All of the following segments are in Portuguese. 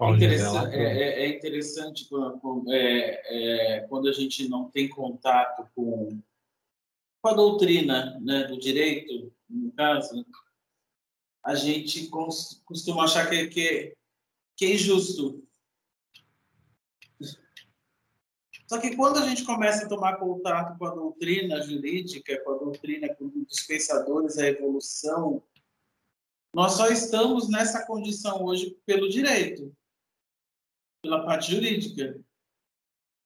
É interessante, é, é, é interessante quando, é, é, quando a gente não tem contato com, com a doutrina né, do direito, no caso, a gente costuma achar que, que, que é injusto. Só que quando a gente começa a tomar contato com a doutrina jurídica, com a doutrina dos pensadores, a evolução, nós só estamos nessa condição hoje pelo direito pela parte jurídica.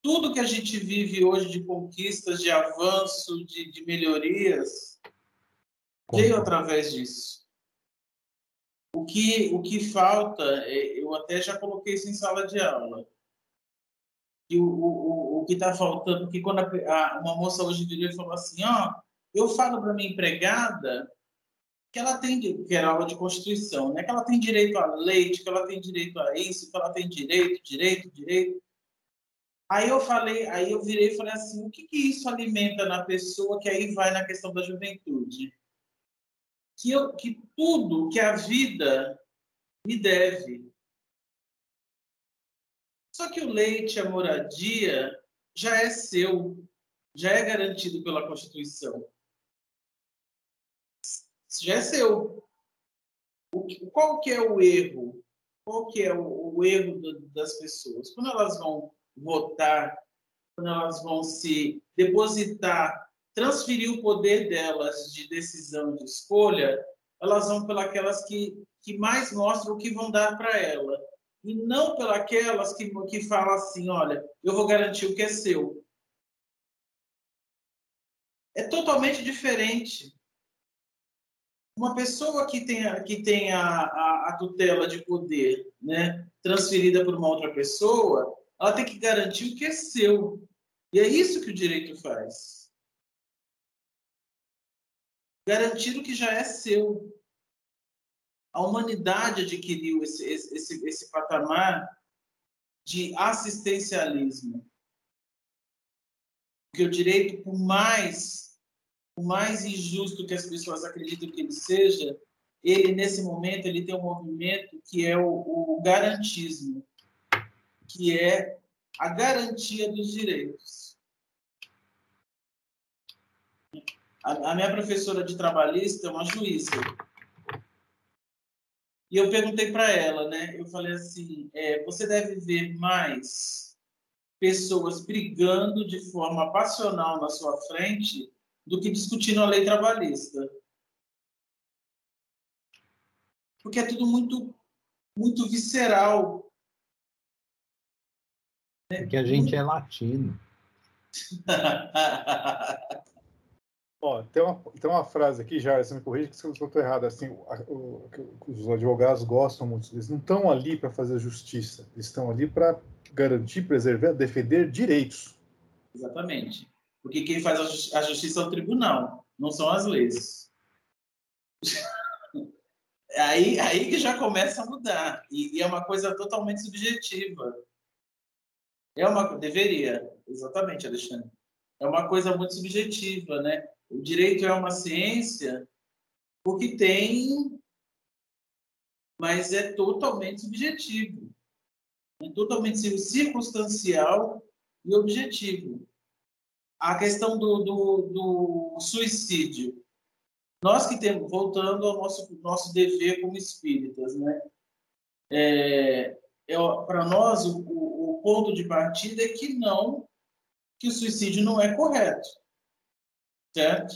Tudo que a gente vive hoje de conquistas, de avanço, de, de melhorias, veio através disso. O que, o que falta, é, eu até já coloquei isso em sala de aula, e o, o, o que está faltando, que quando a, a, uma moça hoje virou e falou assim, ó, oh, eu falo para minha empregada que ela tem, que era aula de Constituição, né? que ela tem direito a leite, que ela tem direito a isso, que ela tem direito, direito, direito. Aí eu falei, aí eu virei e falei assim, o que, que isso alimenta na pessoa que aí vai na questão da juventude? Que, eu, que tudo que a vida me deve. Só que o leite, a moradia, já é seu, já é garantido pela Constituição já é seu. O, qual que é o erro? Qual que é o, o erro do, das pessoas? Quando elas vão votar, quando elas vão se depositar, transferir o poder delas de decisão, de escolha, elas vão pelas que, que mais mostram o que vão dar para ela. E não pelas que, que falam assim, olha, eu vou garantir o que é seu. É totalmente diferente. Uma pessoa que tem, a, que tem a, a, a tutela de poder né, transferida por uma outra pessoa, ela tem que garantir o que é seu. E é isso que o direito faz. Garantir o que já é seu. A humanidade adquiriu esse, esse, esse patamar de assistencialismo. Porque o direito, por mais o mais injusto que as pessoas acreditam que ele seja, ele nesse momento ele tem um movimento que é o, o garantismo, que é a garantia dos direitos. A, a minha professora de trabalhista é uma juíza. E eu perguntei para ela, né? Eu falei assim: é, você deve ver mais pessoas brigando de forma passional na sua frente do que discutindo a lei trabalhista. Porque é tudo muito, muito visceral. Porque a gente é latino. Ó, tem, uma, tem uma frase aqui, já, você me corrige que eu estou errado. Assim, o, o, os advogados gostam muito. Eles não estão ali para fazer justiça. Eles estão ali para garantir, preservar, defender direitos. Exatamente. Porque quem faz a justiça é o tribunal, não são as leis. aí, aí que já começa a mudar. E, e, é uma coisa totalmente subjetiva. É uma. Deveria, exatamente, Alexandre. É uma coisa muito subjetiva, né? O direito é uma ciência porque tem. Mas é totalmente subjetivo. É totalmente circunstancial e objetivo a questão do, do, do suicídio. Nós que temos, voltando ao nosso, nosso dever como espíritas, né? É, é, Para nós, o, o, ponto de partida é que não, que o suicídio não é correto, certo?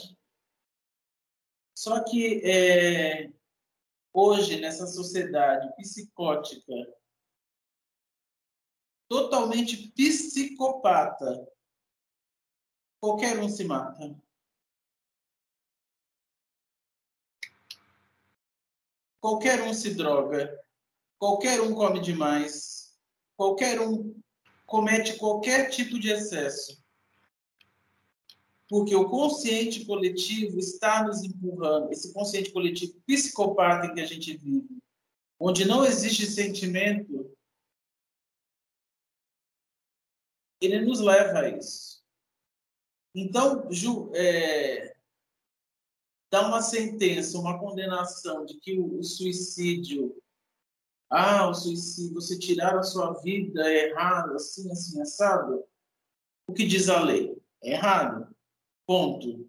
Só que é, hoje, nessa sociedade psicótica, totalmente psicopata, Qualquer um se mata. Qualquer um se droga. Qualquer um come demais. Qualquer um comete qualquer tipo de excesso. Porque o consciente coletivo está nos empurrando, esse consciente coletivo psicopata em que a gente vive, onde não existe sentimento, ele nos leva a isso. Então, Ju, é, dá uma sentença, uma condenação de que o, o suicídio ah, o suicídio, você tirar a sua vida é errado, assim, assim, assado. O que diz a lei? É errado. Ponto.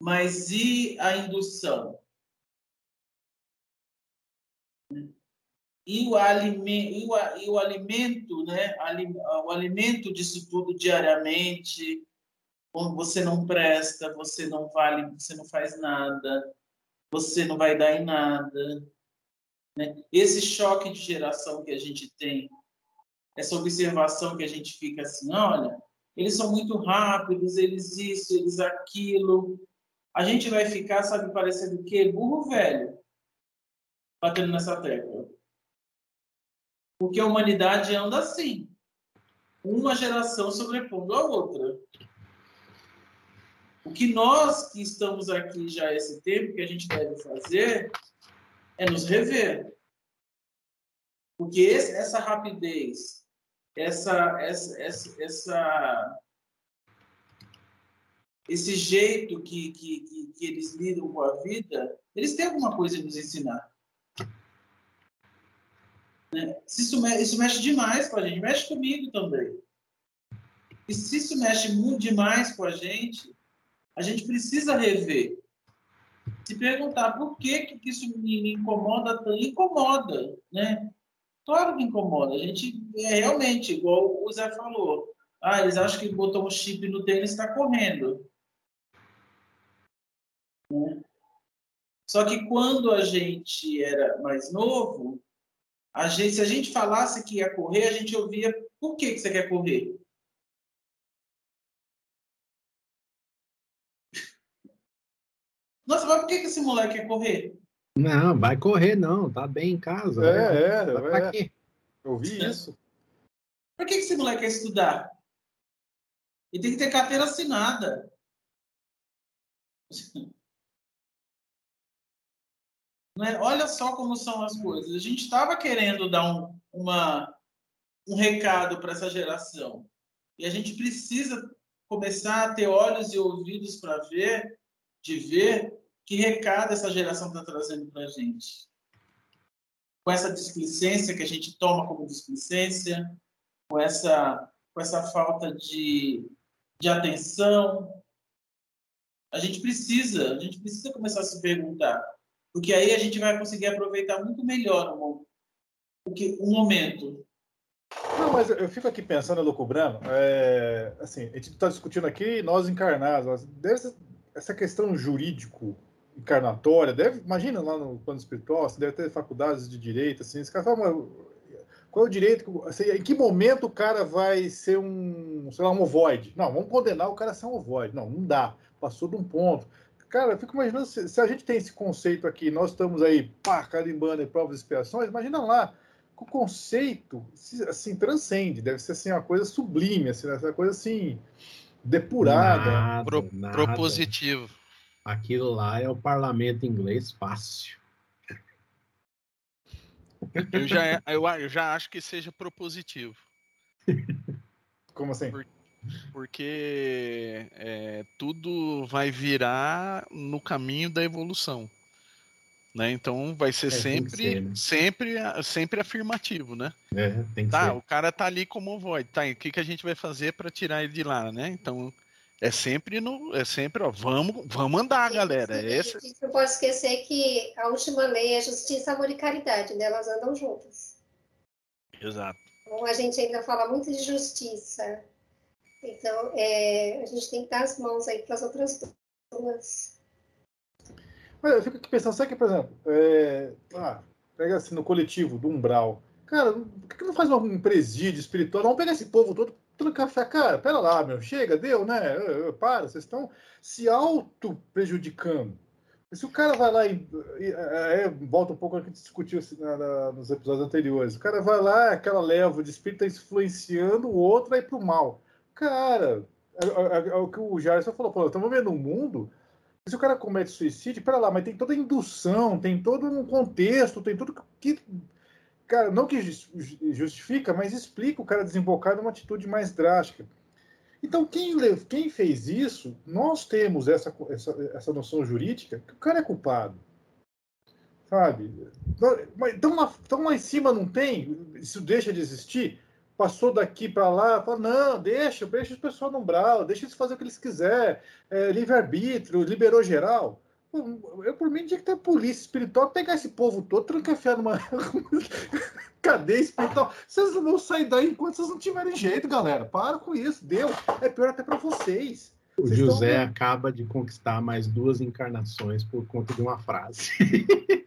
Mas e a indução? E o, alimento, e o, e o alimento, né? O alimento disso tudo diariamente, quando você não presta, você não vale, você não faz nada, você não vai dar em nada. Né? Esse choque de geração que a gente tem, essa observação que a gente fica assim, olha, eles são muito rápidos, eles isso, eles aquilo. A gente vai ficar, sabe, parecendo o quê? Burro velho, batendo nessa tecla. Porque a humanidade anda assim, uma geração sobrepondo a outra. O que nós que estamos aqui já esse tempo que a gente deve fazer é nos rever. Porque esse, essa rapidez, essa, essa, essa, essa, esse jeito que, que, que, que eles lidam com a vida, eles têm alguma coisa a nos ensinar. Né? Isso, isso mexe demais com a gente, mexe comigo também. E se isso mexe muito demais com a gente, a gente precisa rever se perguntar por que, que isso me incomoda tanto, incomoda, né? Claro que incomoda. A gente é realmente, igual o Zé falou, ah, eles acham que botou um chip no tênis está correndo. Né? Só que quando a gente era mais novo, a gente, se a gente falasse que ia correr, a gente ouvia por que, que você quer correr? Nossa, mas por que, que esse moleque quer correr? Não, vai correr não, tá bem em casa. É, né? é, é. Eu vi é. isso. Por que, que esse moleque quer estudar? Ele tem que ter carteira assinada. É? Olha só como são as coisas. A gente estava querendo dar um, uma, um recado para essa geração. E a gente precisa começar a ter olhos e ouvidos para ver de ver que recado essa geração está trazendo para a gente. Com essa displicência que a gente toma como displicência, com essa, com essa falta de, de atenção. A gente precisa, a gente precisa começar a se perguntar, porque aí a gente vai conseguir aproveitar muito melhor o, o, que, o momento. Não, mas eu fico aqui pensando, Lucubrano, é, assim, a gente está discutindo aqui nós encarnados, deve essa questão jurídico encarnatória, deve, imagina lá no plano espiritual, você deve ter faculdades de direito, assim, esse cara fala, qual é o direito, assim, em que momento o cara vai ser um, sei lá, um ovoide? Não, vamos condenar o cara a ser um ovoide. Não, não dá, passou de um ponto. Cara, eu fico imaginando, se, se a gente tem esse conceito aqui, nós estamos aí, pá, carimbando em provas e expiações, imagina lá, o conceito, assim, transcende, deve ser, assim, uma coisa sublime, assim, essa coisa, assim, depurada. Nada, Pro, nada. Propositivo. Aquilo lá é o parlamento inglês fácil. Eu já, eu, eu já acho que seja propositivo. Como assim? Por, porque é, tudo vai virar no caminho da evolução. Né? Então vai ser é, sempre, ser, né? sempre, sempre afirmativo, né? É, tem que tá, ser. o cara tá ali como void, tá? O que, que a gente vai fazer para tirar ele de lá, né? Então é sempre no, é sempre, ó, vamos, vamos andar, sim, galera. Sim, Esse... Não pode esquecer que a última lei é justiça, amor e caridade, né? Elas andam juntas. Exato. Então a gente ainda fala muito de justiça. Então é, a gente tem que dar as mãos aí para as outras duas. Mas eu fico aqui pensando, sabe que, por exemplo, é, ah, pega assim no coletivo do Umbral. Cara, por que não faz um presídio espiritual? Vamos pegar esse povo todo pelo café. Cara, pera lá, meu, chega, deu, né? Para, vocês estão se auto-prejudicando. Se o cara vai lá e, e é, volta um pouco ao que discutiu assim, na, na, nos episódios anteriores, o cara vai lá, aquela leva de espírito está influenciando o outro vai para o mal. Cara, é, é, é, o que o Jarson falou, pô, estamos vendo um mundo se o cara comete suicídio, pera lá, mas tem toda a indução, tem todo um contexto, tem tudo que. Cara, não que justifica, mas explica o cara desembocar numa atitude mais drástica. Então, quem, quem fez isso, nós temos essa, essa, essa noção jurídica que o cara é culpado. Sabe? Então lá, então lá em cima não tem, isso deixa de existir? Passou daqui para lá, fala, não, deixa, deixa o pessoal no umbral, deixa eles fazer o que eles quiserem, é, livre-arbítrio, liberou geral. Eu, por mim, tinha que ter polícia espiritual, pegar esse povo todo, trancafiar numa cadeia espiritual. Vocês não vão sair daí enquanto vocês não tiverem jeito, galera. Para com isso, deu. É pior até para vocês. O vocês José estão... acaba de conquistar mais duas encarnações por conta de uma frase.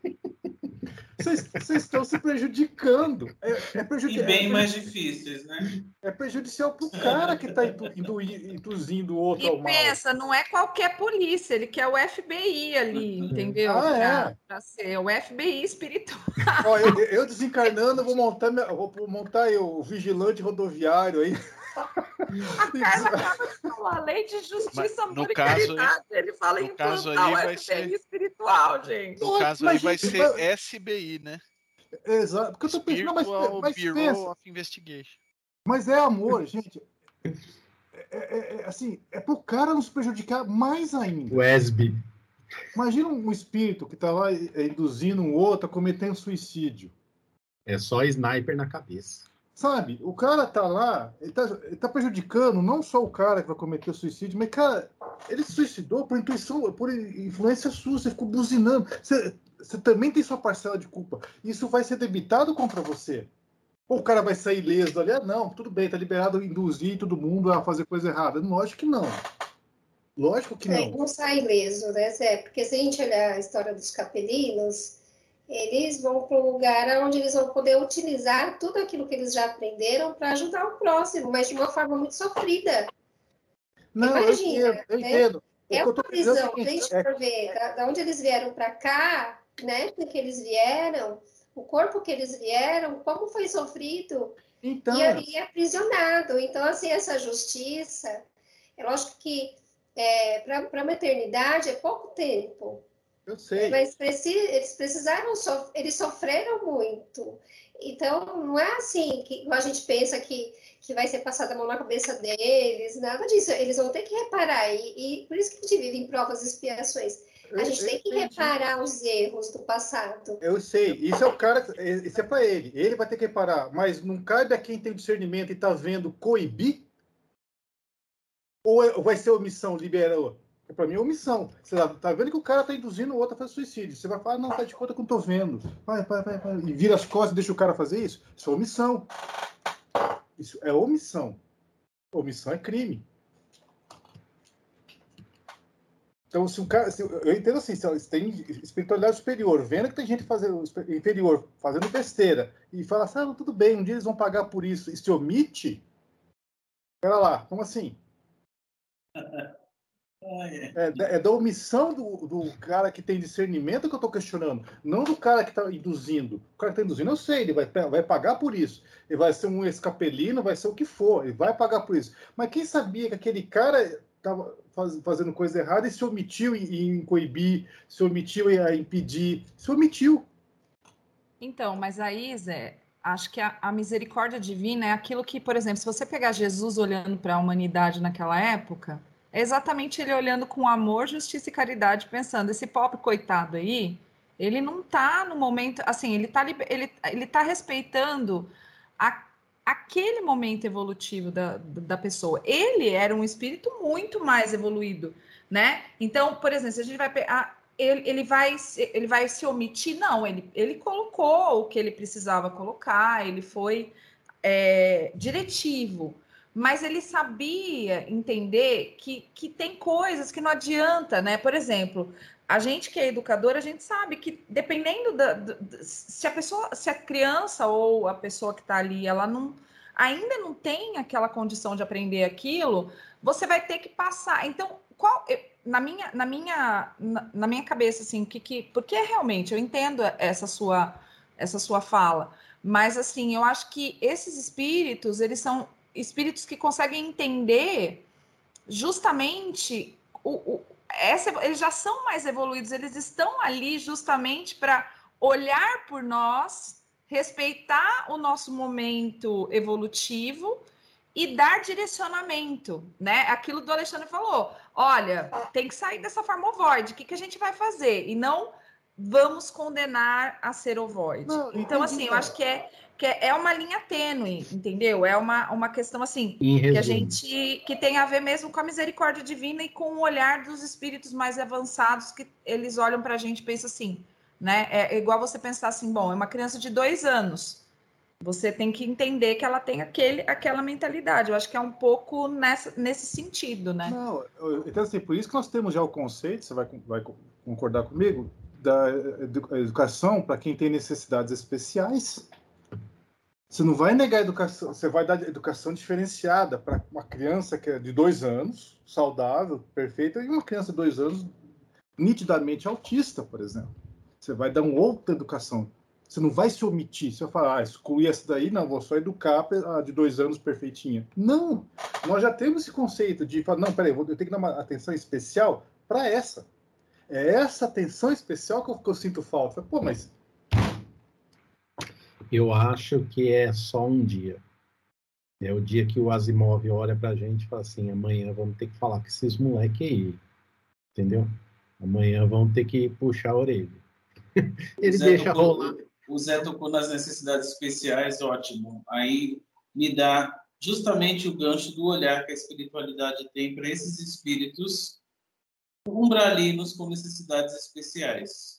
Vocês estão se prejudicando. É, é prejudic... E bem é mais difíceis, né? É prejudicial para o cara que está induzindo o outro e ao mal. pensa, não é qualquer polícia, ele quer o FBI ali, entendeu? Ah, é. Para ser o FBI espiritual. Ó, eu, eu, desencarnando, vou montar, vou montar o vigilante rodoviário aí. A Carla acaba de falar lei de justiça, e caridade. Ele fala em caso aí vai FBI ser... espiritual, gente. No caso aí vai ser SBI, né? Exato. Porque eu tô pensando, mas, mas Bureau pensa. of Investigation. Mas é amor, gente. É, é, é, assim, é pro cara nos prejudicar mais ainda. O ESB. Imagina um espírito que tá lá induzindo um outro a cometer um suicídio. É só sniper na cabeça. Sabe, o cara tá lá, ele tá, ele tá prejudicando não só o cara que vai cometer o suicídio, mas, cara, ele se suicidou por intuição, por influência sua, você ficou buzinando. Você, você também tem sua parcela de culpa. Isso vai ser debitado contra você. Ou o cara vai sair leso ali? Ah, não, tudo bem, tá liberado induzir todo mundo a fazer coisa errada. Lógico que não. Lógico que é, não. Não sai leso, né, Zé? Porque se a gente olhar a história dos capelinos, eles vão para um lugar onde eles vão poder utilizar tudo aquilo que eles já aprenderam para ajudar o próximo, mas de uma forma muito sofrida. Não, Imagina, eu entendo. Eu né? entendo. É uma visão, deixa é... eu ver, da, da onde eles vieram para cá, né, que eles vieram, o corpo que eles vieram, como foi sofrido então... e ali aprisionado. Então, assim, essa justiça, é lógico que é, para a maternidade é pouco tempo, eu sei. Mas preci eles precisaram, sof eles sofreram muito. Então, não é assim que a gente pensa que, que vai ser passada a mão na cabeça deles, nada disso. Eles vão ter que reparar. E, e por isso que a gente vive em provas e expiações. A gente eu, tem que reparar os erros do passado. Eu sei, isso é o cara, isso é para ele. Ele vai ter que reparar, mas não cabe a quem tem discernimento e está vendo coibir? Ou é, vai ser omissão, liberou? É para mim é omissão. Você tá, tá vendo que o cara tá induzindo o outro a fazer suicídio. Você vai falar, não, tá de conta que eu tô vendo. Vai, vai, vai, vai. E vira as costas e deixa o cara fazer isso. Isso é omissão. Isso é omissão. Omissão é crime. Então, se um cara. Se, eu entendo assim, se tem espiritualidade superior, vendo que tem gente fazendo inferior, fazendo besteira, e fala assim, ah, tudo bem, um dia eles vão pagar por isso, e se omite, pera lá, como assim? É, é, da omissão do, do, cara que tem discernimento que eu estou questionando, não do cara que está induzindo. O cara que está induzindo, eu sei, ele vai, vai pagar por isso. Ele vai ser um escapelino, vai ser o que for, ele vai pagar por isso. Mas quem sabia que aquele cara estava faz, fazendo coisa errada e se omitiu em, em coibir, se omitiu em, em impedir, se omitiu. Então, mas aí, Zé, acho que a, a, misericórdia divina é aquilo que, por exemplo, se você pegar Jesus olhando para a humanidade naquela época, é exatamente ele olhando com amor, justiça e caridade, pensando, esse pobre coitado aí, ele não está no momento, assim, ele está ele, ele tá respeitando a, aquele momento evolutivo da, da pessoa. Ele era um espírito muito mais evoluído, né? Então, por exemplo, se a gente vai pegar, ele, ele, vai, ele vai se omitir? Não, ele, ele colocou o que ele precisava colocar, ele foi é, diretivo mas ele sabia entender que, que tem coisas que não adianta, né? Por exemplo, a gente que é educador, a gente sabe que dependendo da, da, se a pessoa, se a criança ou a pessoa que está ali, ela não ainda não tem aquela condição de aprender aquilo, você vai ter que passar. Então, qual na minha na minha na, na minha cabeça assim, que que porque realmente eu entendo essa sua essa sua fala, mas assim, eu acho que esses espíritos, eles são espíritos que conseguem entender justamente o, o essa, eles já são mais evoluídos, eles estão ali justamente para olhar por nós, respeitar o nosso momento evolutivo e dar direcionamento, né? Aquilo do Alexandre falou: olha, tem que sair dessa forma void, o que, que a gente vai fazer? E não vamos condenar a ser ovoide. Não, então, assim, eu acho que é, que é uma linha tênue, entendeu? É uma, uma questão assim que a gente que tem a ver mesmo com a misericórdia divina e com o olhar dos espíritos mais avançados que eles olham para a gente e pensam assim, né? É igual você pensar assim, bom, é uma criança de dois anos. Você tem que entender que ela tem aquele, aquela mentalidade. Eu acho que é um pouco nessa, nesse sentido, né? Não, então assim, por isso que nós temos já o conceito, você vai, vai concordar comigo, da educação para quem tem necessidades especiais. Você não vai negar educação, você vai dar educação diferenciada para uma criança que é de dois anos, saudável, perfeita, e uma criança de dois anos nitidamente autista, por exemplo. Você vai dar uma outra educação. Você não vai se omitir. Você vai falar, ah, excluir essa daí, não, vou só educar a de dois anos perfeitinha. Não! Nós já temos esse conceito de falar, não, peraí, eu tenho que dar uma atenção especial para essa. É essa atenção especial que eu, que eu sinto falta. Pô, mas. Eu acho que é só um dia. É o dia que o Asimov olha pra gente e fala assim: amanhã vamos ter que falar com esses moleques aí. Entendeu? Amanhã vamos ter que puxar a orelha. Ele deixa tocou, rolar. O Zé tocou nas necessidades especiais, ótimo. Aí me dá justamente o gancho do olhar que a espiritualidade tem para esses espíritos umbralinos com necessidades especiais.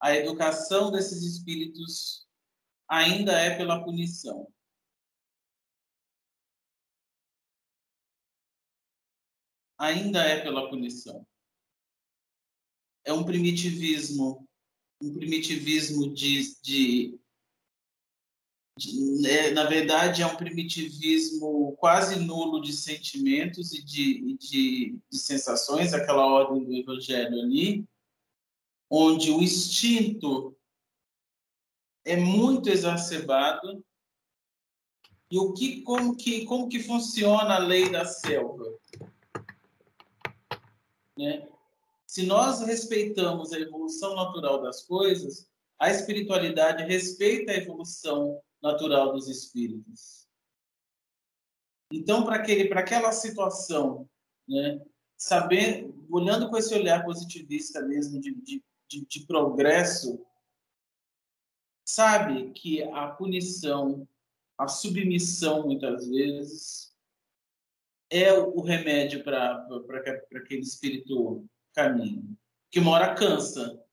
A educação desses espíritos ainda é pela punição. Ainda é pela punição. É um primitivismo, um primitivismo de, de é, na verdade, é um primitivismo quase nulo de sentimentos e de, de, de, sensações, aquela ordem do Evangelho ali, onde o instinto é muito exacerbado. E o que, como que, como que funciona a lei da selva? Né? Se nós respeitamos a evolução natural das coisas, a espiritualidade respeita a evolução natural dos espíritos. Então, para aquele, para aquela situação, né, saber, olhando com esse olhar positivista mesmo de, de, de, de progresso, sabe que a punição, a submissão, muitas vezes, é o remédio para aquele espírito caminho. Que mora cansa,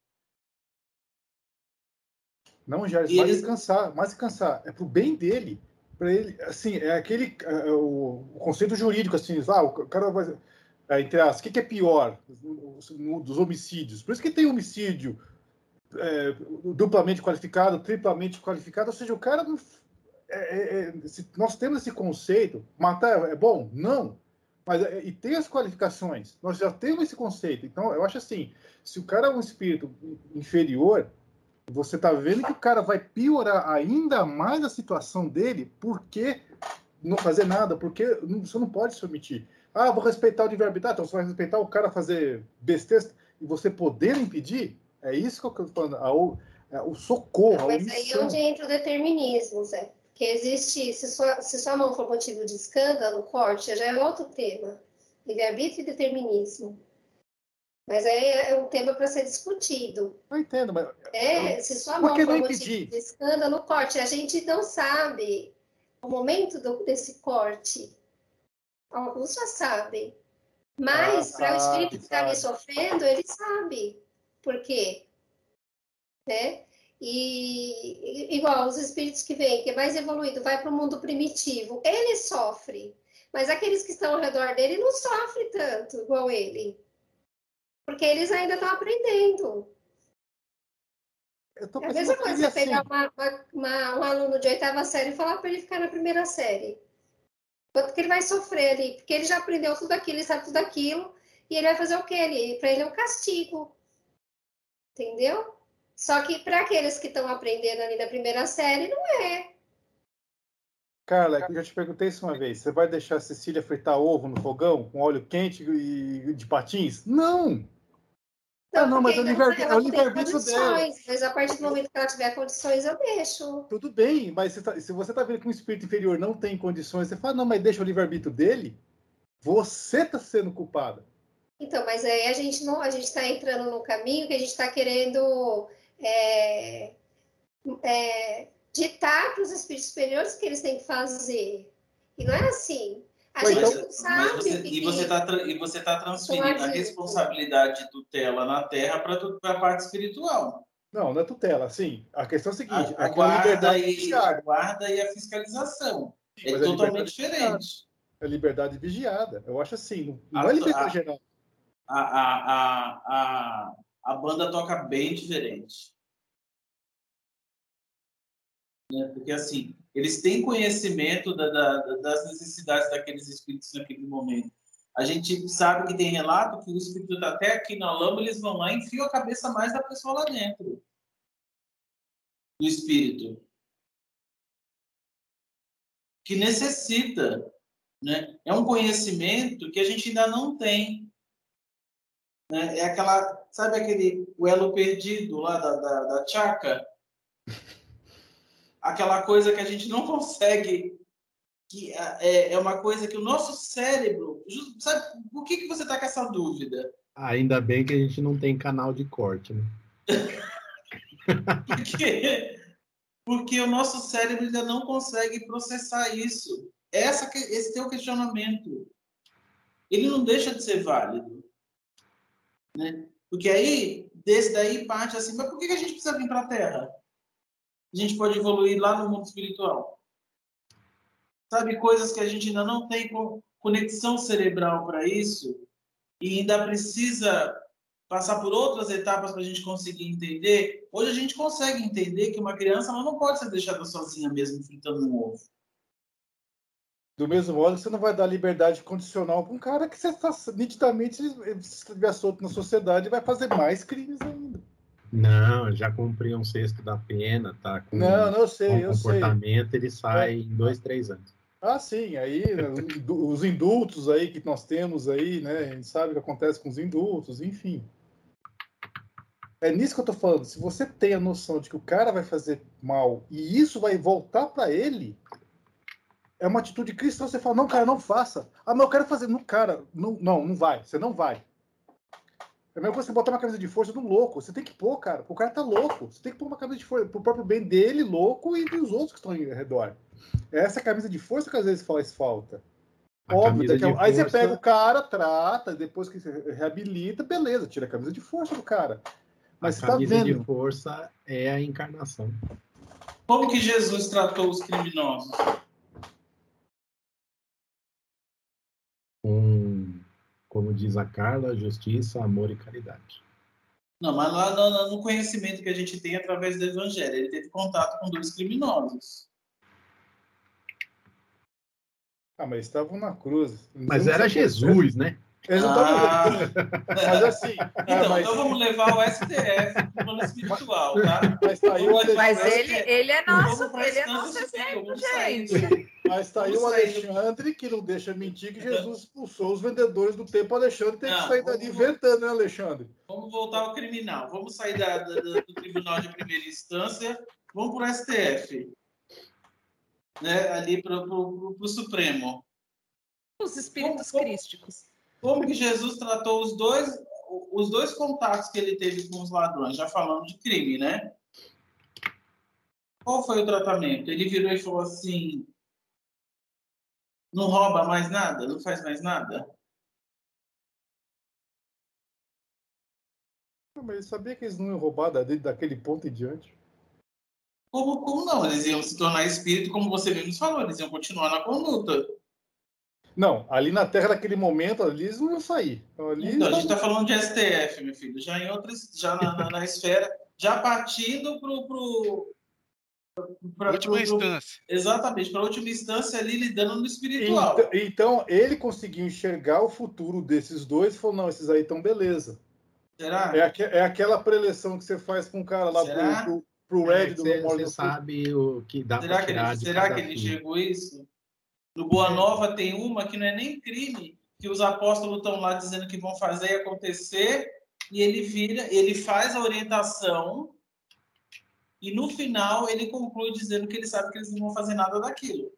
não, já mais eles... cansar, mais cansar. É pro bem dele. Para ele, assim, é aquele é, é, o, o, conceito jurídico, assim, ah, o cara vai. É, entre as, o que, que, é pior dos homicídios? Por isso que tem homicídio é, duplamente qualificado, triplamente qualificado, ou seja, o cara não. É, é, nós temos esse conceito, matar é bom? Não. Mas, e tem as qualificações, nós já temos esse conceito. Então, eu acho assim: se o cara é um espírito inferior, você está vendo que o cara vai piorar ainda mais a situação dele porque não fazer nada, porque você não pode se omitir. Ah, vou respeitar o livre-arbítrio, então você vai respeitar o cara fazer besteira e você poder impedir? É isso que eu estou falando, a, a, é o socorro. Mas aí é onde entra o determinismo, Zé. Que existe, se sua, se sua mão for motivo de escândalo, corte, já é outro tema. Livre-arbítrio e determinismo. Mas é, é um tema para ser discutido. Eu entendo, mas. É, se sua mão for motivo de escândalo, corte. A gente não sabe o momento do, desse corte. Alguns já sabem. Mas, ah, para o espírito que está me sofrendo, ele sabe. Por quê? Né? E igual os espíritos que vêm, que é mais evoluído, vai para o mundo primitivo, ele sofre. Mas aqueles que estão ao redor dele não sofrem tanto igual ele. Porque eles ainda estão aprendendo. é a mesma coisa você assim. pegar uma, uma, um aluno de oitava série e falar para ele ficar na primeira série. Quanto que ele vai sofrer ali? Porque ele já aprendeu tudo aquilo, ele sabe tudo aquilo, e ele vai fazer o quê ali? Para ele é um castigo. Entendeu? Só que para aqueles que estão aprendendo ali na primeira série, não é. Carla, eu já te perguntei isso uma vez. Você vai deixar a Cecília fritar ovo no fogão com óleo quente e de patins? Não! Não, não, mas é o livre-arbítrio dela. Mas a partir do momento que ela tiver condições, eu deixo. Tudo bem, mas você tá, se você está vendo que um espírito inferior não tem condições, você fala, não, mas deixa o livre-arbítrio dele, você está sendo culpada. Então, mas aí a gente não, a gente está entrando no caminho que a gente está querendo é, é, ditar para os espíritos superiores o que eles têm que fazer. E não é assim. A gente então, não sabe. Você, e você está e você tá transferindo a responsabilidade de tutela na Terra para a parte espiritual. Não, não é tutela, sim. A questão é a seguinte: a, a guarda, e, a guarda e a fiscalização. Sim, é, é totalmente diferente. É liberdade vigiada. Eu acho assim. Não a, é liberdade geral. A, a, a, a, banda toca bem diferente. Né? Porque assim, eles têm conhecimento da, da, das necessidades daqueles espíritos naquele momento. A gente sabe que tem relato que o espírito está até aqui na lama, eles vão lá e enfiam a cabeça mais da pessoa lá dentro. Do espírito. Que necessita. Né? É um conhecimento que a gente ainda não tem. Né? É aquela, sabe aquele o elo perdido lá da, da, da Chaka? Aquela coisa que a gente não consegue que é, é uma coisa que o nosso cérebro. Sabe por que, que você está com essa dúvida? Ainda bem que a gente não tem canal de corte, né? porque, porque o nosso cérebro ainda não consegue processar isso. Essa, esse é o questionamento. Ele não deixa de ser válido. Né? Porque aí, desse daí parte assim, mas por que a gente precisa vir para a Terra? A gente pode evoluir lá no mundo espiritual sabe, coisas que a gente ainda não tem conexão cerebral para isso e ainda precisa passar por outras etapas para a gente conseguir entender. Hoje a gente consegue entender que uma criança não pode ser deixada sozinha mesmo fritando um ovo. Do mesmo modo, você não vai dar liberdade condicional para um cara que você está nitidamente, se estiver solto na sociedade, vai fazer mais crimes ainda. Não, já cumpriu um sexto da pena, tá? Com, não, não sei, com comportamento, sei. ele sai é. em dois, três anos. Ah, sim, aí os indultos aí que nós temos aí, né? A gente sabe o que acontece com os indultos, enfim. É nisso que eu tô falando. Se você tem a noção de que o cara vai fazer mal e isso vai voltar para ele, é uma atitude cristã. Você fala, não, cara, não faça. Ah, mas eu quero fazer. Não, cara, não, não, não vai. Você não vai. É a mesma coisa que botar uma camisa de força no louco. Você tem que pôr, cara. O cara tá louco. Você tem que pôr uma camisa de força pro próprio bem dele, louco, e dos outros que estão ao redor. É essa camisa de força que às vezes faz falta. A Óbvio, daqui, aí força... você pega o cara, trata, depois que você reabilita, beleza, tira a camisa de força do cara. Mas a camisa tá vendo? de força é a encarnação. Como que Jesus tratou os criminosos? Como diz a Carla, justiça, amor e caridade. Não, mas lá no, no conhecimento que a gente tem através do Evangelho, ele teve contato com dois criminosos. Ah, mas estavam na cruz. Mas era Jesus, né? Eles não ah. Mas assim. Então, mas... então vamos levar o STF para o plano espiritual, tá? Mas, tá aí mas, mas ele, ele é nosso, ele é nosso exemplo, gente. Mas está aí o Alexandre que não deixa mentir que Jesus expulsou os vendedores do tempo. Alexandre tem que sair dali inventando, né, Alexandre? Vamos voltar ao criminal. Vamos sair da, da, do tribunal de primeira instância. Vamos para o STF né, ali para o Supremo. Os espíritos como, crísticos. Como que Jesus tratou os dois, os dois contatos que ele teve com os ladrões, já falando de crime, né? Qual foi o tratamento? Ele virou e falou assim: não rouba mais nada? Não faz mais nada? Mas ele sabia que eles não iam roubar daquele ponto em diante. Como, como não? Eles iam se tornar espírito, como você mesmo falou, eles iam continuar na conduta. Não, ali na Terra, naquele momento, ali eles não iam sair. Ali então, a gente está falando de STF, meu filho, já em outras, já na, na, na esfera, já partindo para o. Pra, última pro, instância. Exatamente, para a última instância ali lidando no espiritual. Então, então, ele conseguiu enxergar o futuro desses dois e falou: não, esses aí estão beleza. Será? É, aqu é aquela preleção que você faz com o cara lá pro, pro, pro Red do Memória Você sabe o que dá para tirar ele, Será que ele chegou isso? No Boa Nova tem uma que não é nem crime, que os apóstolos estão lá dizendo que vão fazer e acontecer, e ele vira, ele faz a orientação, e no final ele conclui dizendo que ele sabe que eles não vão fazer nada daquilo.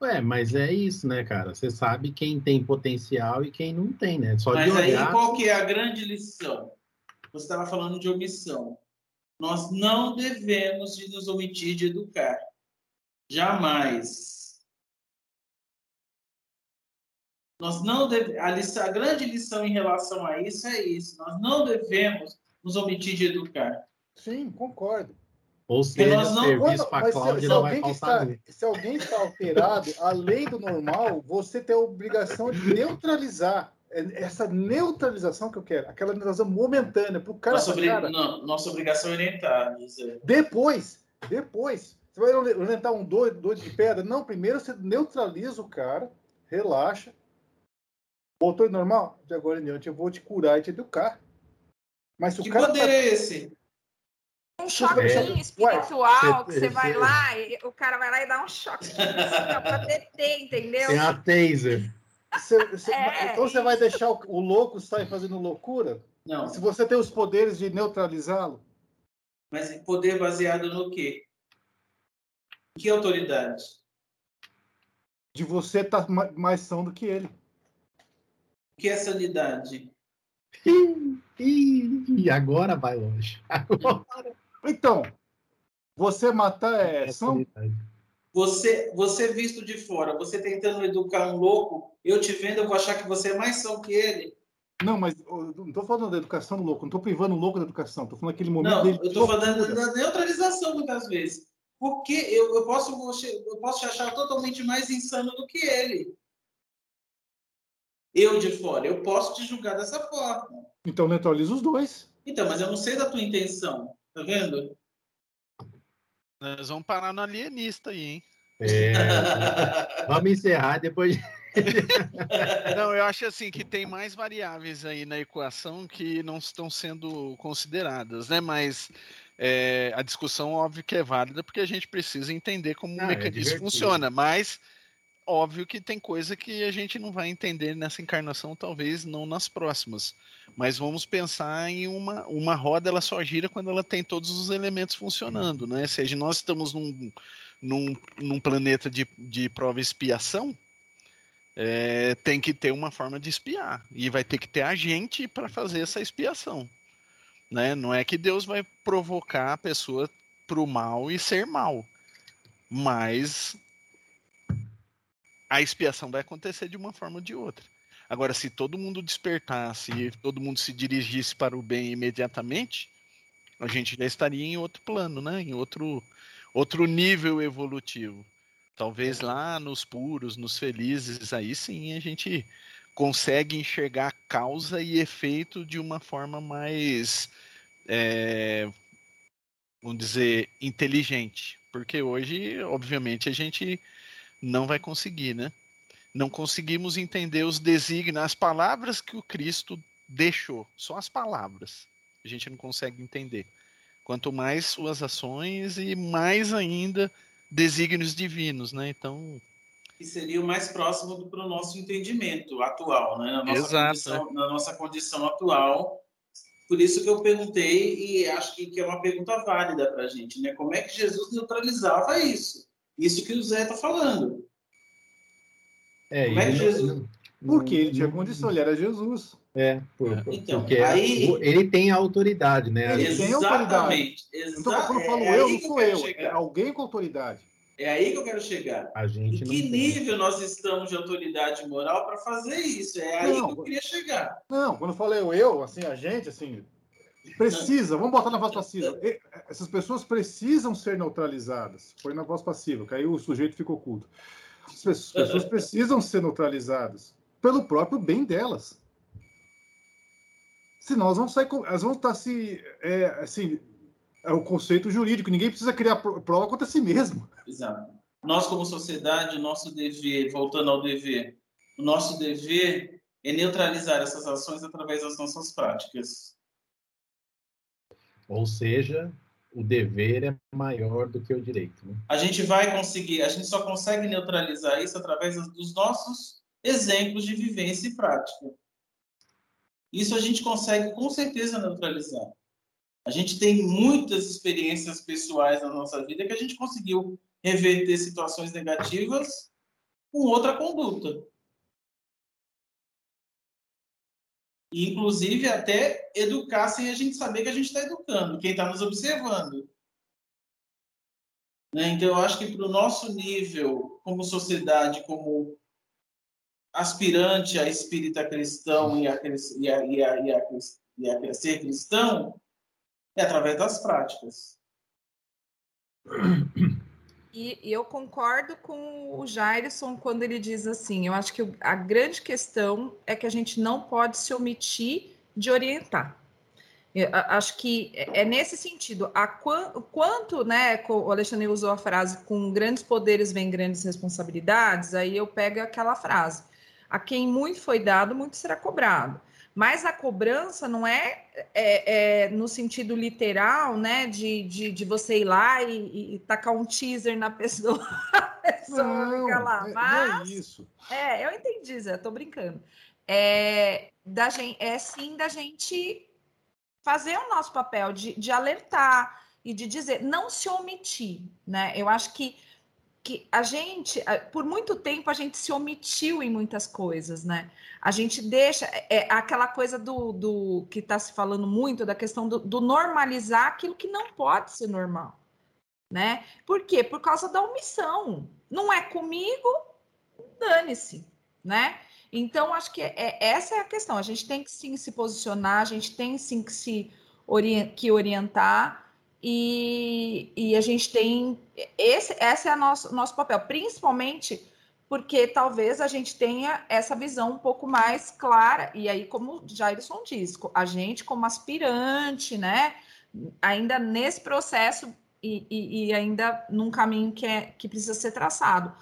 Ué, mas é isso, né, cara? Você sabe quem tem potencial e quem não tem, né? Só mas aí qual que é a grande lição? Você estava falando de omissão. Nós não devemos de nos omitir de educar. Jamais. Nós não deve... a, lição, a grande lição em relação a isso é isso. Nós não devemos nos omitir de educar. Sim, concordo. Ou seja, nós não, serviço para Cláudia não vai faltar está, Se alguém está alterado, além do normal, você tem a obrigação de neutralizar. É essa neutralização que eu quero, aquela neutralização momentânea para o cara. Nossa, cara. Não, nossa obrigação é orientar. Depois, depois, você vai orientar um doido, doido de pedra? Não, primeiro você neutraliza o cara, relaxa. Voltou normal? De agora em diante eu vou te curar e te educar. Mas que cara poder tá... é esse? um choquinho é. espiritual, que você vai lá, e o cara vai lá e dá um choque para deter, entendeu? Tem a taser. Você, você, é. Então você vai deixar o, o louco sair fazendo loucura? Não. Se você tem os poderes de neutralizá-lo? Mas poder baseado no quê? Que autoridade? De você estar tá mais são do que ele. O que é sanidade? E agora vai longe. Agora. Então, você matar é são? Você, você visto de fora, você tentando educar um louco, eu te vendo, eu vou achar que você é mais são que ele. Não, mas não estou falando da educação do louco, não estou privando o louco da educação, estou falando aquele momento não, dele. Eu estou falando da neutralização muitas vezes. Porque eu, eu, posso, eu posso te achar totalmente mais insano do que ele. Eu de fora, eu posso te julgar dessa forma. Então neutraliza os dois. Então, mas eu não sei da tua intenção. Tá vendo? Nós vamos parar no alienista aí, hein? É, vamos encerrar depois. não, eu acho assim que tem mais variáveis aí na equação que não estão sendo consideradas, né? Mas é, a discussão, óbvio que é válida, porque a gente precisa entender como ah, o é mecanismo é funciona, mas óbvio que tem coisa que a gente não vai entender nessa encarnação, talvez não nas próximas. Mas vamos pensar em uma, uma roda, ela só gira quando ela tem todos os elementos funcionando, né? Se nós estamos num, num, num planeta de, de prova e expiação, é, tem que ter uma forma de espiar. E vai ter que ter agente para fazer essa expiação. Né? Não é que Deus vai provocar a pessoa para o mal e ser mal. Mas a expiação vai acontecer de uma forma ou de outra. Agora, se todo mundo despertasse e todo mundo se dirigisse para o bem imediatamente, a gente já estaria em outro plano, né? Em outro, outro nível evolutivo. Talvez lá nos puros, nos felizes, aí sim a gente consegue enxergar causa e efeito de uma forma mais, é, vamos dizer, inteligente. Porque hoje, obviamente, a gente não vai conseguir, né? Não conseguimos entender os desígnios, as palavras que o Cristo deixou, só as palavras. A gente não consegue entender. Quanto mais suas ações e mais ainda desígnios divinos, né? Então, que seria o mais próximo para o nosso entendimento atual, né? Na nossa, Exato, condição, na nossa condição atual. Por isso que eu perguntei, e acho que, que é uma pergunta válida para a gente, né? Como é que Jesus neutralizava isso? Isso que o Zé está falando. É, Como é que Jesus... porque ele tinha condição, ele era Jesus. É, por, então, porque aí, ele tem a autoridade, né? Ele tem autoridade. Então, quando eu falo é eu, não sou eu, chegar. é alguém com autoridade. É aí que eu quero chegar. A gente em que nível nós estamos de autoridade moral para fazer isso? É aí não, que eu queria chegar. Não, quando eu falei eu, assim, a gente, assim, Precisa, vamos botar na voz passiva. Essas pessoas precisam ser neutralizadas. Foi na voz passiva, que aí o sujeito fica oculto. As pessoas precisam ser neutralizadas pelo próprio bem delas. Senão elas vão sair, elas vão estar se, é, assim, é o conceito jurídico. Ninguém precisa criar prova contra si mesmo. Exato. Nós como sociedade, nosso dever, voltando ao dever, o nosso dever é neutralizar essas ações através das nossas práticas. Ou seja, o dever é maior do que o direito. Né? A gente vai conseguir, a gente só consegue neutralizar isso através dos nossos exemplos de vivência e prática. Isso a gente consegue com certeza neutralizar. A gente tem muitas experiências pessoais na nossa vida que a gente conseguiu reverter situações negativas com outra conduta. Inclusive, até educar sem a gente saber que a gente está educando, quem está nos observando. Né? Então, eu acho que para o nosso nível, como sociedade, como aspirante a espírita cristão e a, e a, e a, e a, e a ser cristão, é através das práticas. E, eu concordo com o Jairson quando ele diz assim: eu acho que a grande questão é que a gente não pode se omitir de orientar. Eu acho que é, é nesse sentido. A quanto, né, o Alexandre usou a frase com grandes poderes vem grandes responsabilidades, aí eu pego aquela frase. A quem muito foi dado, muito será cobrado. Mas a cobrança não é, é, é no sentido literal, né? De, de, de, você ir lá e, e tacar um teaser na pessoa, pessoa não, fica lá. Mas, não é isso. É, eu entendi, Zé, tô brincando. É, da gente, é sim da gente fazer o nosso papel de, de alertar e de dizer, não se omitir, né? Eu acho que que a gente, por muito tempo, a gente se omitiu em muitas coisas, né? A gente deixa é, é aquela coisa do, do que está se falando muito da questão do, do, normalizar aquilo que não pode ser normal, né? Por quê? Por causa da omissão. Não é comigo, dane-se, né? Então, acho que é, essa é a questão. A gente tem que sim se posicionar, a gente tem sim que se orient, que orientar e, e a gente tem esse, esse é o nosso, nosso papel, principalmente porque talvez a gente tenha essa visão um pouco mais clara, e aí, como Jairson diz, a gente como aspirante, né, ainda nesse processo e, e, e, ainda num caminho que, é, que precisa ser traçado.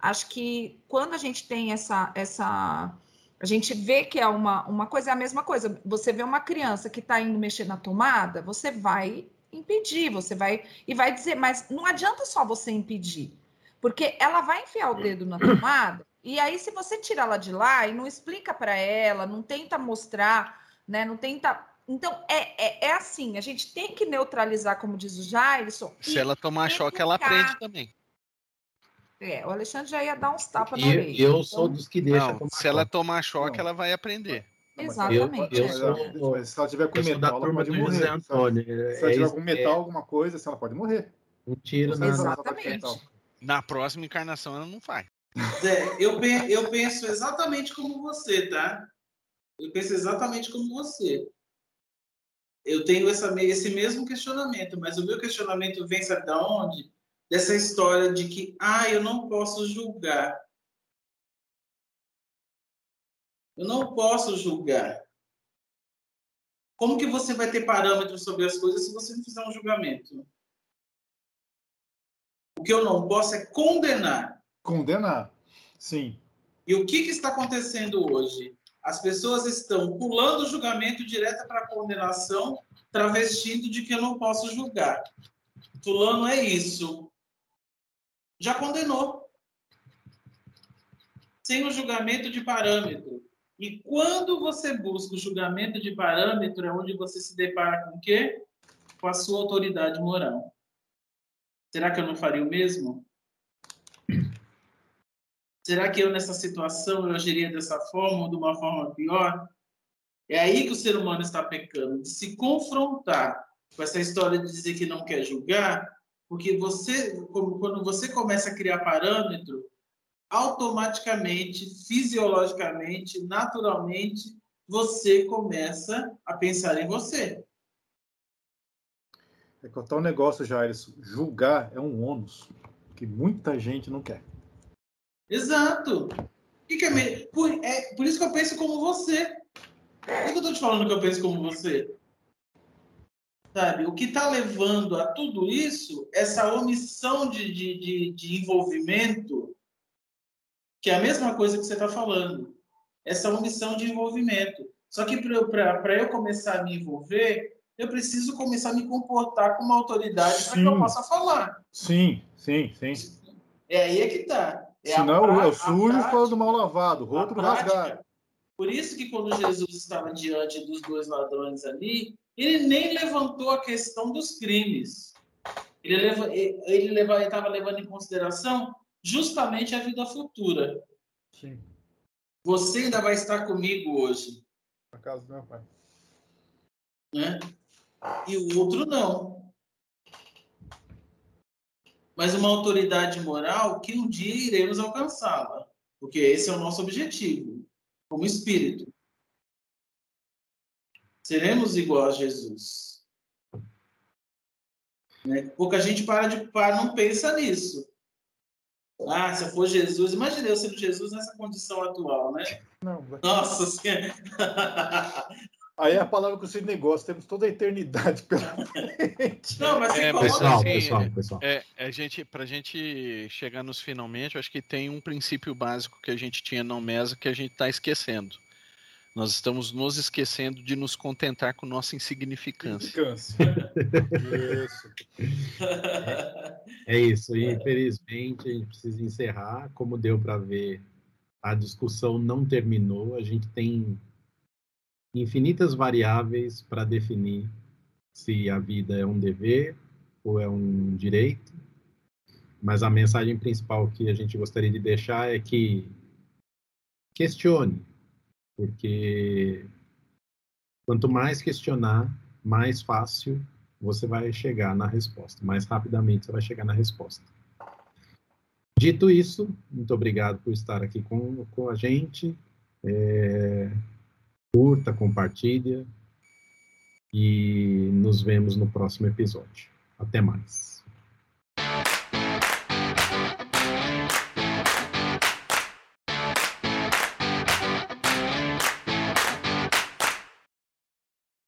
Acho que quando a gente tem essa, essa a gente vê que é uma, uma coisa, é a mesma coisa. Você vê uma criança que está indo mexer na tomada, você vai impedir, você vai e vai dizer, mas não adianta só você impedir, porque ela vai enfiar o dedo na tomada e aí se você tirar ela de lá e não explica para ela, não tenta mostrar, né, não tenta então é, é, é, assim, a gente tem que neutralizar, como diz o Jairson. Se ela tomar choque, ela aprende também. É, o Alexandre já ia dar uns tapas na orelha. Eu então... sou dos que deixa. Não, se ela tomar choque, não. ela vai aprender. Exatamente. Eu, eu sou, se ela tiver com metal, ela pode morrer. Antônio. Se ela é tiver com metal, alguma coisa, ela pode morrer. Um tiro na Exatamente. Na próxima encarnação ela não faz. É, eu, eu penso exatamente como você, tá? Eu penso exatamente como você. Eu tenho essa, esse mesmo questionamento, mas o meu questionamento vem, sabe de onde? Dessa história de que, ah, eu não posso julgar. Eu não posso julgar. Como que você vai ter parâmetros sobre as coisas se você não fizer um julgamento? O que eu não posso é condenar. Condenar, sim. E o que, que está acontecendo hoje? As pessoas estão pulando o julgamento direto para a condenação, travestindo de que eu não posso julgar. Fulano é isso. Já condenou. Sem o julgamento de parâmetro. E quando você busca o julgamento de parâmetro, é onde você se depara com o quê? Com a sua autoridade moral. Será que eu não faria o mesmo? Será que eu, nessa situação, eu agiria dessa forma ou de uma forma pior? É aí que o ser humano está pecando, de se confrontar com essa história de dizer que não quer julgar, porque você, quando você começa a criar parâmetro, automaticamente, fisiologicamente, naturalmente, você começa a pensar em você. É que o tal negócio, Jairus, julgar é um ônus que muita gente não quer. Exato. Que é, por, é, por isso que eu penso como você. Por que eu estou te falando que eu penso como você? Sabe, o que está levando a tudo isso, essa omissão de, de, de, de envolvimento, que é a mesma coisa que você está falando. Essa omissão de envolvimento. Só que para eu começar a me envolver, eu preciso começar a me comportar como autoridade para que eu possa falar. Sim, sim, sim. É aí é que está. É Senão é o sujo fala do mal lavado, o outro rasgado. Por isso que quando Jesus estava diante dos dois ladrões ali, ele nem levantou a questão dos crimes. Ele estava levando em consideração justamente a vida futura. Sim. Você ainda vai estar comigo hoje. Na casa do meu pai. Né? E o outro não. Mas uma autoridade moral que um dia iremos alcançá-la. Porque esse é o nosso objetivo, como espírito. Seremos igual a Jesus. Né? Pouca gente para de para, não pensa nisso. Ah, se for Jesus, imagine eu sendo Jesus nessa condição atual, né? Não, Nossa Senhora. Aí é a palavra que o Sidney gosta, temos toda a eternidade pela frente. Não, mas é, pessoal, assim, pessoal, pessoal. É, é, gente, pra gente chegar nos finalmente, eu acho que tem um princípio básico que a gente tinha na mesa que a gente está esquecendo. Nós estamos nos esquecendo de nos contentar com nossa insignificância. isso. É, é isso. E infelizmente a gente precisa encerrar. Como deu para ver, a discussão não terminou. A gente tem infinitas variáveis para definir se a vida é um dever ou é um direito. Mas a mensagem principal que a gente gostaria de deixar é que questione, porque quanto mais questionar, mais fácil você vai chegar na resposta, mais rapidamente você vai chegar na resposta. Dito isso, muito obrigado por estar aqui com, com a gente. É, curta, compartilha e nos vemos no próximo episódio. Até mais.